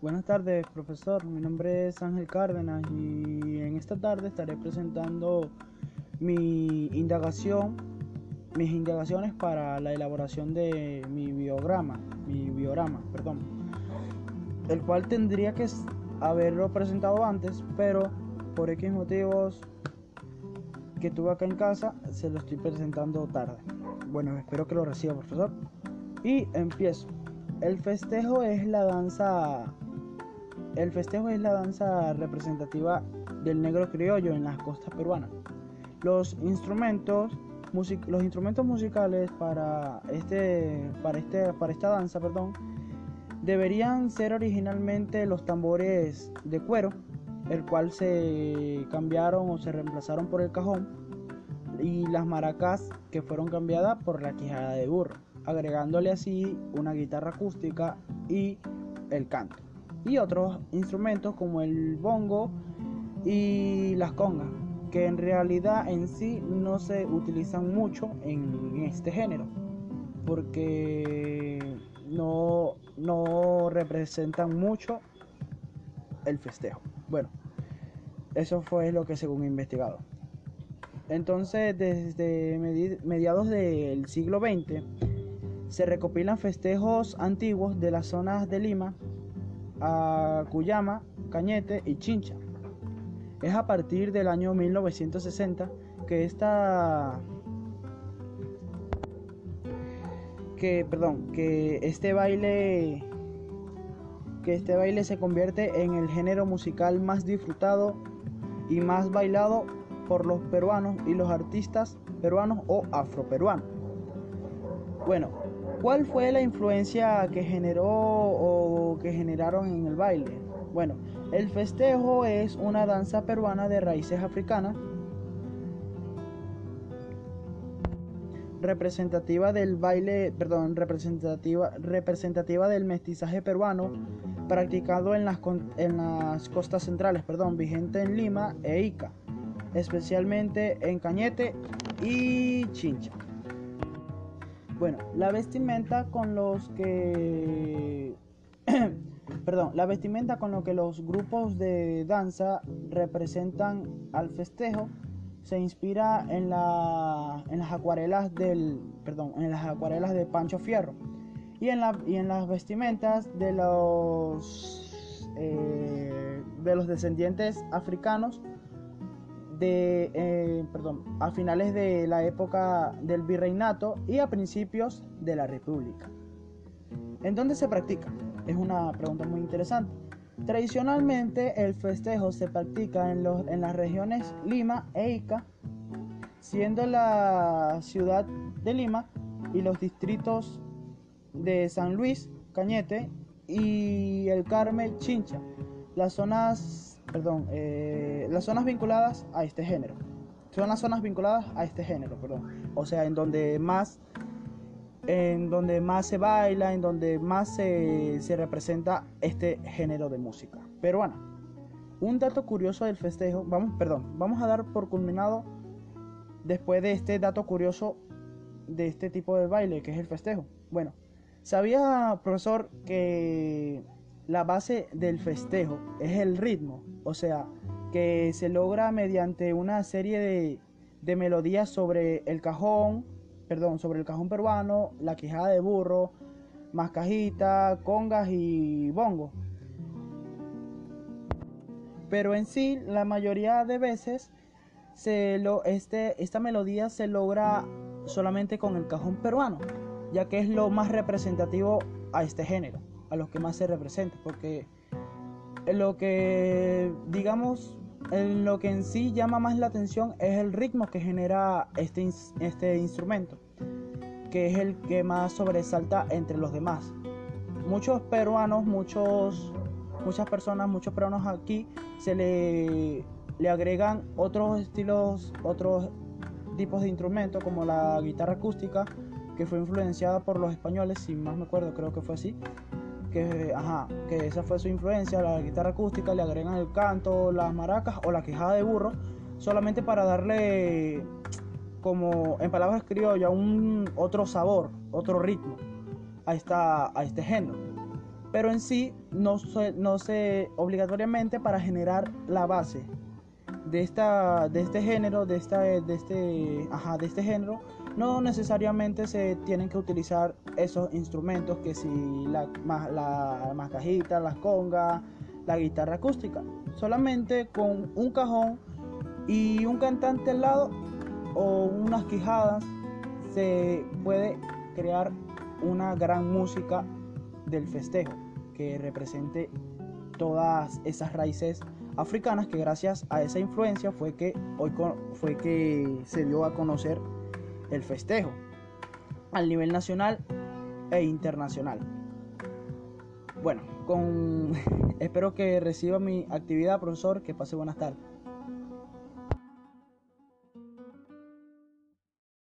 Buenas tardes, profesor. Mi nombre es Ángel Cárdenas y en esta tarde estaré presentando mi indagación, mis indagaciones para la elaboración de mi biograma, mi biograma, perdón, el cual tendría que haberlo presentado antes, pero por X motivos que tuve acá en casa, se lo estoy presentando tarde. Bueno, espero que lo reciba, profesor. Y empiezo. El festejo es la danza. El festejo es la danza representativa del negro criollo en las costas peruanas. Los instrumentos, los instrumentos musicales para este, para este, para esta danza, perdón, deberían ser originalmente los tambores de cuero el cual se cambiaron o se reemplazaron por el cajón y las maracas que fueron cambiadas por la quijada de burro, agregándole así una guitarra acústica y el canto. Y otros instrumentos como el bongo y las congas, que en realidad en sí no se utilizan mucho en este género, porque no, no representan mucho el festejo. Bueno, eso fue lo que según he investigado. Entonces, desde mediados del siglo XX, se recopilan festejos antiguos de las zonas de Lima, a Cuyama, Cañete y Chincha. Es a partir del año 1960 que esta que perdón, que este baile que este baile se convierte en el género musical más disfrutado y más bailado por los peruanos y los artistas peruanos o afroperuanos. Bueno, ¿cuál fue la influencia que generó o que generaron en el baile? Bueno, el festejo es una danza peruana de raíces africanas representativa del baile, perdón, representativa, representativa del mestizaje peruano practicado en las, en las costas centrales, perdón, vigente en Lima e Ica, especialmente en Cañete y Chincha. Bueno, la vestimenta con los que perdón, la vestimenta con lo que los grupos de danza representan al festejo se inspira en, en las acuarelas del, perdón, en las acuarelas de Pancho Fierro. Y en, la, y en las vestimentas de los eh, de los descendientes africanos de eh, perdón, a finales de la época del virreinato y a principios de la república. ¿En dónde se practica? Es una pregunta muy interesante. Tradicionalmente el festejo se practica en, los, en las regiones Lima e Ica, siendo la ciudad de Lima y los distritos de San Luis, Cañete y el Carmel, Chincha, las zonas, perdón, eh, las zonas vinculadas a este género. Son las zonas vinculadas a este género, perdón. O sea, en donde más en donde más se baila, en donde más se, representa este género de música peruana. Un dato curioso del festejo, vamos, perdón, vamos a dar por culminado después de este dato curioso de este tipo de baile que es el festejo. Bueno, sabía profesor que la base del festejo es el ritmo, o sea, que se logra mediante una serie de, melodías sobre el cajón, perdón, sobre el cajón peruano, la quijada de burro, mascajita, congas y bongo. Pero en sí, la mayoría de veces este, esta melodía se logra solamente con el cajón peruano, ya que es lo más representativo a este género, a los que más se representa, porque lo que digamos en lo que en sí llama más la atención es el ritmo que genera este, este instrumento, que es el que más sobresalta entre los demás. Muchos peruanos, muchos, muchas personas, muchos peruanos aquí se le, le agregan otros estilos, otros tipos de instrumentos como la guitarra acústica, que fue influenciada por los españoles, si más me acuerdo, creo que fue así que, ajá, que esa fue su influencia, la guitarra acústica, le agregan el canto, las maracas o la quejada de burro, solamente para darle, como en palabras criollas, un otro sabor, otro ritmo a, esta, a este género. pero en sí no se, no se obligatoriamente para generar la base de, esta, de este género, de, esta, de, este, ajá, de este género, no necesariamente se tienen que utilizar esos instrumentos que si la, la mascajita, las congas, la guitarra acústica. Solamente con un cajón y un cantante al lado o unas quijadas se puede crear una gran música del festejo que represente todas esas raíces africanas que gracias a esa influencia fue que hoy fue que se dio a conocer el festejo al nivel nacional e internacional. Bueno, con espero que reciba mi actividad, profesor, que pase buenas tardes.